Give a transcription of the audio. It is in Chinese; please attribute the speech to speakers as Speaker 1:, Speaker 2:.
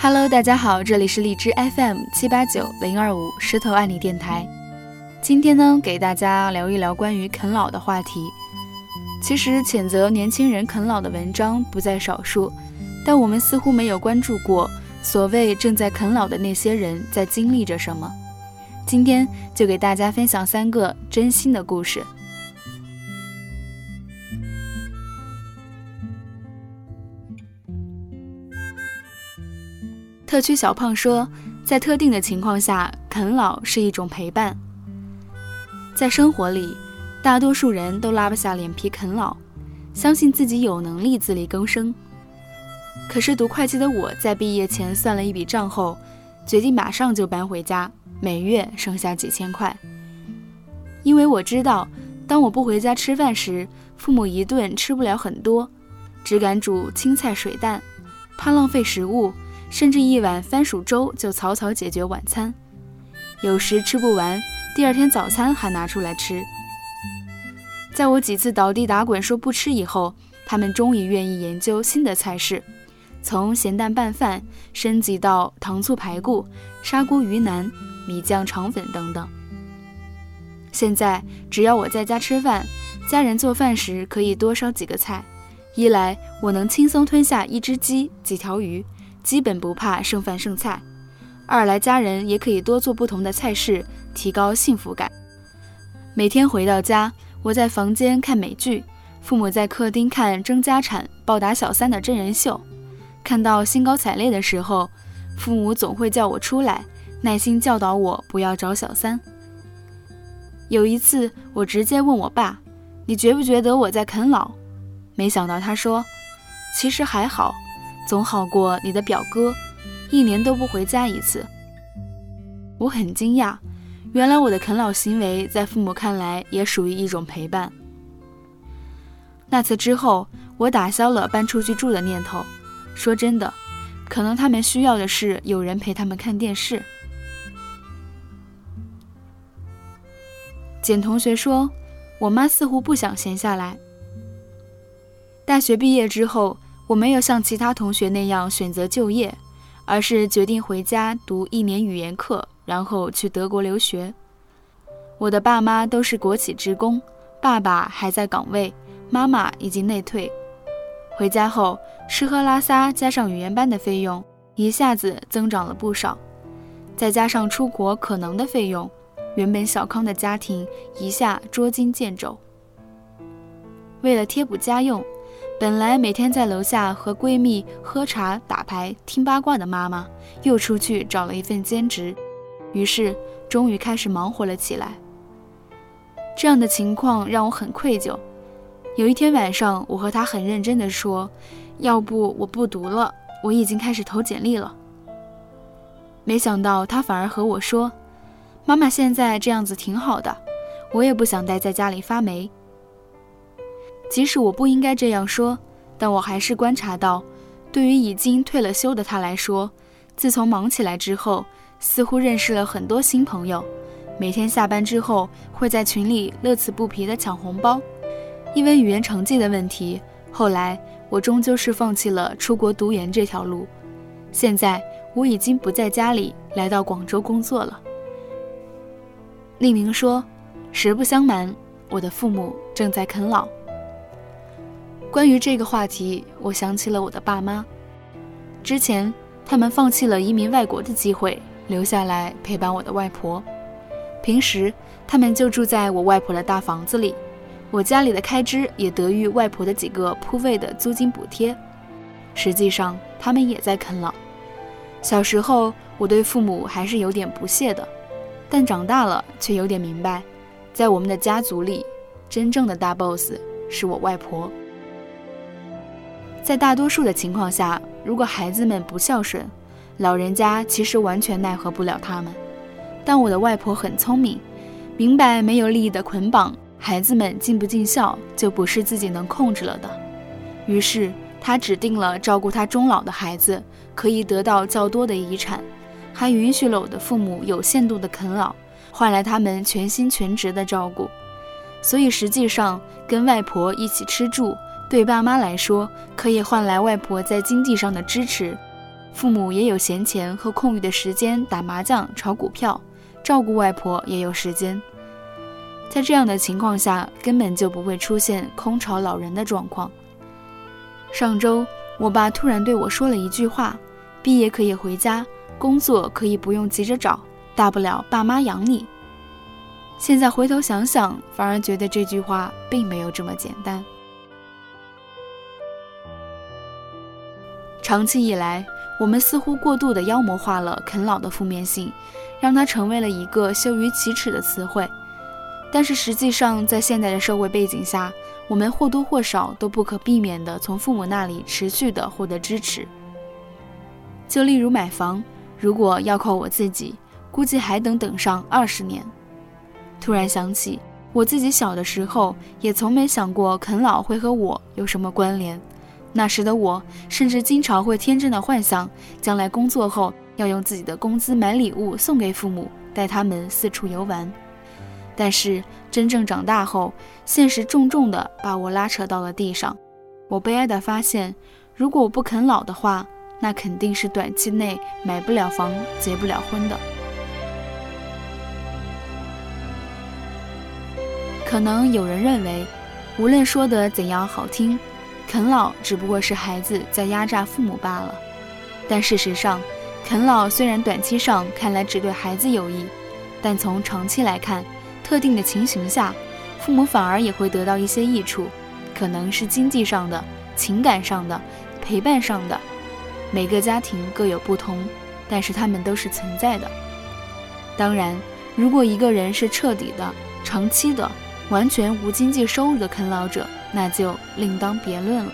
Speaker 1: Hello，大家好，这里是荔枝 FM 七八九零二五石头爱你电台。今天呢，给大家聊一聊关于啃老的话题。其实，谴责年轻人啃老的文章不在少数，但我们似乎没有关注过所谓正在啃老的那些人在经历着什么。今天就给大家分享三个真心的故事。特区小胖说，在特定的情况下，啃老是一种陪伴。在生活里，大多数人都拉不下脸皮啃老，相信自己有能力自力更生。可是读会计的我在毕业前算了一笔账后，决定马上就搬回家，每月剩下几千块。因为我知道，当我不回家吃饭时，父母一顿吃不了很多，只敢煮青菜水蛋，怕浪费食物。甚至一碗番薯粥就草草解决晚餐，有时吃不完，第二天早餐还拿出来吃。在我几次倒地打滚说不吃以后，他们终于愿意研究新的菜式，从咸蛋拌饭升级到糖醋排骨、砂锅鱼腩、米酱肠粉等等。现在只要我在家吃饭，家人做饭时可以多烧几个菜，一来我能轻松吞下一只鸡、几条鱼。基本不怕剩饭剩菜，二来家人也可以多做不同的菜式，提高幸福感。每天回到家，我在房间看美剧，父母在客厅看争家产、暴打小三的真人秀。看到兴高采烈的时候，父母总会叫我出来，耐心教导我不要找小三。有一次，我直接问我爸：“你觉不觉得我在啃老？”没想到他说：“其实还好。”总好过你的表哥，一年都不回家一次。我很惊讶，原来我的啃老行为在父母看来也属于一种陪伴。那次之后，我打消了搬出去住的念头。说真的，可能他们需要的是有人陪他们看电视。简同学说，我妈似乎不想闲下来。大学毕业之后。我没有像其他同学那样选择就业，而是决定回家读一年语言课，然后去德国留学。我的爸妈都是国企职工，爸爸还在岗位，妈妈已经内退。回家后，吃喝拉撒加上语言班的费用，一下子增长了不少。再加上出国可能的费用，原本小康的家庭一下捉襟见肘。为了贴补家用。本来每天在楼下和闺蜜喝茶、打牌、听八卦的妈妈，又出去找了一份兼职，于是终于开始忙活了起来。这样的情况让我很愧疚。有一天晚上，我和她很认真地说：“要不我不读了，我已经开始投简历了。”没想到她反而和我说：“妈妈现在这样子挺好的，我也不想待在家里发霉。”即使我不应该这样说，但我还是观察到，对于已经退了休的他来说，自从忙起来之后，似乎认识了很多新朋友。每天下班之后，会在群里乐此不疲地抢红包。因为语言成绩的问题，后来我终究是放弃了出国读研这条路。现在我已经不在家里，来到广州工作了。令明说：“实不相瞒，我的父母正在啃老。”关于这个话题，我想起了我的爸妈。之前，他们放弃了移民外国的机会，留下来陪伴我的外婆。平时，他们就住在我外婆的大房子里，我家里的开支也得益于外婆的几个铺位的租金补贴。实际上，他们也在啃老。小时候，我对父母还是有点不屑的，但长大了却有点明白，在我们的家族里，真正的大 boss 是我外婆。在大多数的情况下，如果孩子们不孝顺，老人家其实完全奈何不了他们。但我的外婆很聪明，明白没有利益的捆绑，孩子们尽不尽孝就不是自己能控制了的。于是，她指定了照顾她终老的孩子可以得到较多的遗产，还允许了我的父母有限度的啃老，换来他们全心全职的照顾。所以，实际上跟外婆一起吃住。对爸妈来说，可以换来外婆在经济上的支持，父母也有闲钱和空余的时间打麻将、炒股票，照顾外婆也有时间。在这样的情况下，根本就不会出现空巢老人的状况。上周，我爸突然对我说了一句话：“毕业可以回家，工作可以不用急着找，大不了爸妈养你。”现在回头想想，反而觉得这句话并没有这么简单。长期以来，我们似乎过度的妖魔化了啃老的负面性，让它成为了一个羞于启齿的词汇。但是实际上，在现代的社会背景下，我们或多或少都不可避免地从父母那里持续地获得支持。就例如买房，如果要靠我自己，估计还等等上二十年。突然想起，我自己小的时候，也从没想过啃老会和我有什么关联。那时的我，甚至经常会天真的幻想，将来工作后要用自己的工资买礼物送给父母，带他们四处游玩。但是真正长大后，现实重重的把我拉扯到了地上。我悲哀的发现，如果我不啃老的话，那肯定是短期内买不了房、结不了婚的。可能有人认为，无论说的怎样好听，啃老只不过是孩子在压榨父母罢了。但事实上，啃老虽然短期上看来只对孩子有益，但从长期来看，特定的情形下，父母反而也会得到一些益处，可能是经济上的、情感上的、陪伴上的。每个家庭各有不同，但是他们都是存在的。当然，如果一个人是彻底的、长期的，完全无经济收入的啃老者，那就另当别论了。